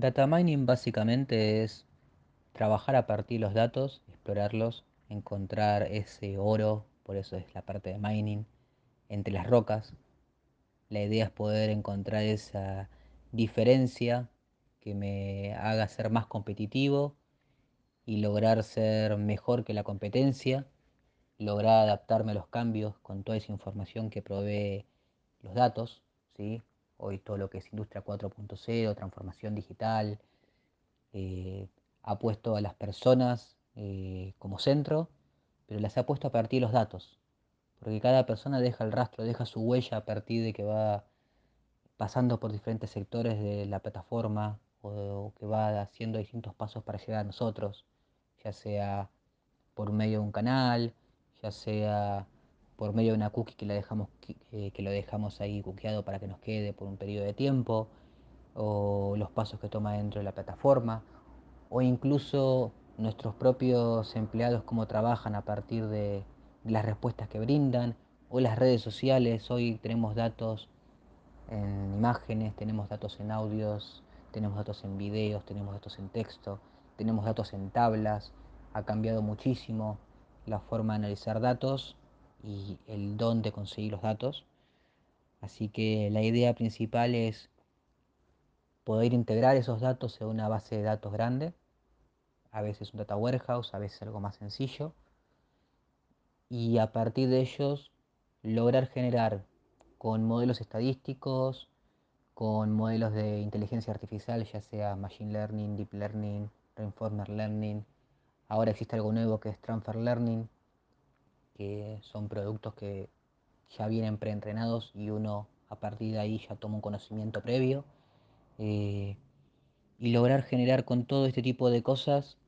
Data mining básicamente es trabajar a partir de los datos, explorarlos, encontrar ese oro, por eso es la parte de mining, entre las rocas. La idea es poder encontrar esa diferencia que me haga ser más competitivo y lograr ser mejor que la competencia, lograr adaptarme a los cambios con toda esa información que provee los datos, ¿sí? Hoy todo lo que es industria 4.0, transformación digital, eh, ha puesto a las personas eh, como centro, pero las ha puesto a partir de los datos, porque cada persona deja el rastro, deja su huella a partir de que va pasando por diferentes sectores de la plataforma o, que va haciendo distintos pasos para llegar a nosotros, ya sea por medio de un canal, ya sea por medio de una cookie que, la dejamos, eh, que lo dejamos ahí cookieado para que nos quede por un periodo de tiempo, o los pasos que toma dentro de la plataforma, o incluso nuestros propios empleados cómo trabajan a partir de, las respuestas que brindan, o las redes sociales, hoy tenemos datos en imágenes, tenemos datos en audios, tenemos datos en videos, tenemos datos en texto, tenemos datos en tablas, ha cambiado muchísimo la forma de analizar datos y el don de conseguir los datos. Así que la idea principal es poder integrar esos datos en una base de datos grande, a veces un data warehouse, a veces algo más sencillo, y a partir de ellos lograr generar con modelos estadísticos, con modelos de inteligencia artificial, ya sea Machine Learning, Deep Learning, Reinforcement Learning. Ahora existe algo nuevo que es Transfer Learning, que son productos que ya vienen preentrenados y uno a partir de ahí ya toma un conocimiento previo. Eh, y lograr generar con todo este tipo de cosas,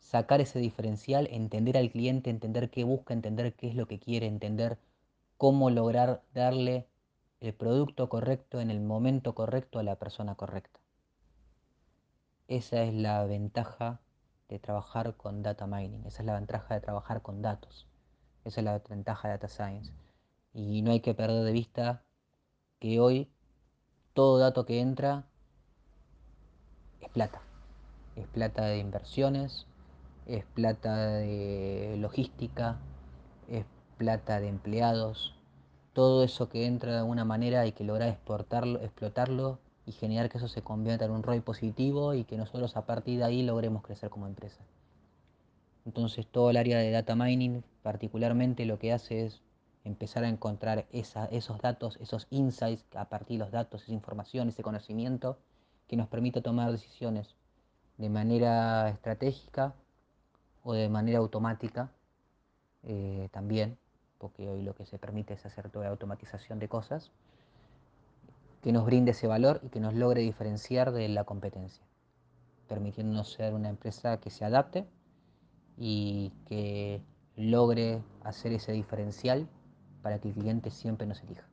sacar ese diferencial, entender al cliente, entender qué busca, entender qué es lo que quiere, entender cómo lograr darle el producto correcto en el momento correcto a la persona correcta. Esa es la ventaja de trabajar con data mining, esa es la ventaja de trabajar con datos, esa es la ventaja de data science. Y no hay que perder de vista que hoy todo dato que entra es plata. Es plata de inversiones, es plata de logística, es plata de empleados, todo eso que entra de alguna manera hay que lograr exportarlo, explotarlo y generar que eso se convierta en un ROI positivo y que nosotros a partir de ahí logremos crecer como empresa. Entonces todo el área de data mining particularmente lo que hace es empezar a encontrar esos datos, esos insights a partir de los datos, esa información, ese conocimiento que nos permite tomar decisiones de manera estratégica o de manera automática eh, también, porque hoy lo que se permite es hacer toda la automatización de cosas, que nos brinde ese valor y que nos logre diferenciar de la competencia, permitiéndonos ser una empresa que se adapte y que logre hacer ese diferencial para que el cliente siempre nos elija.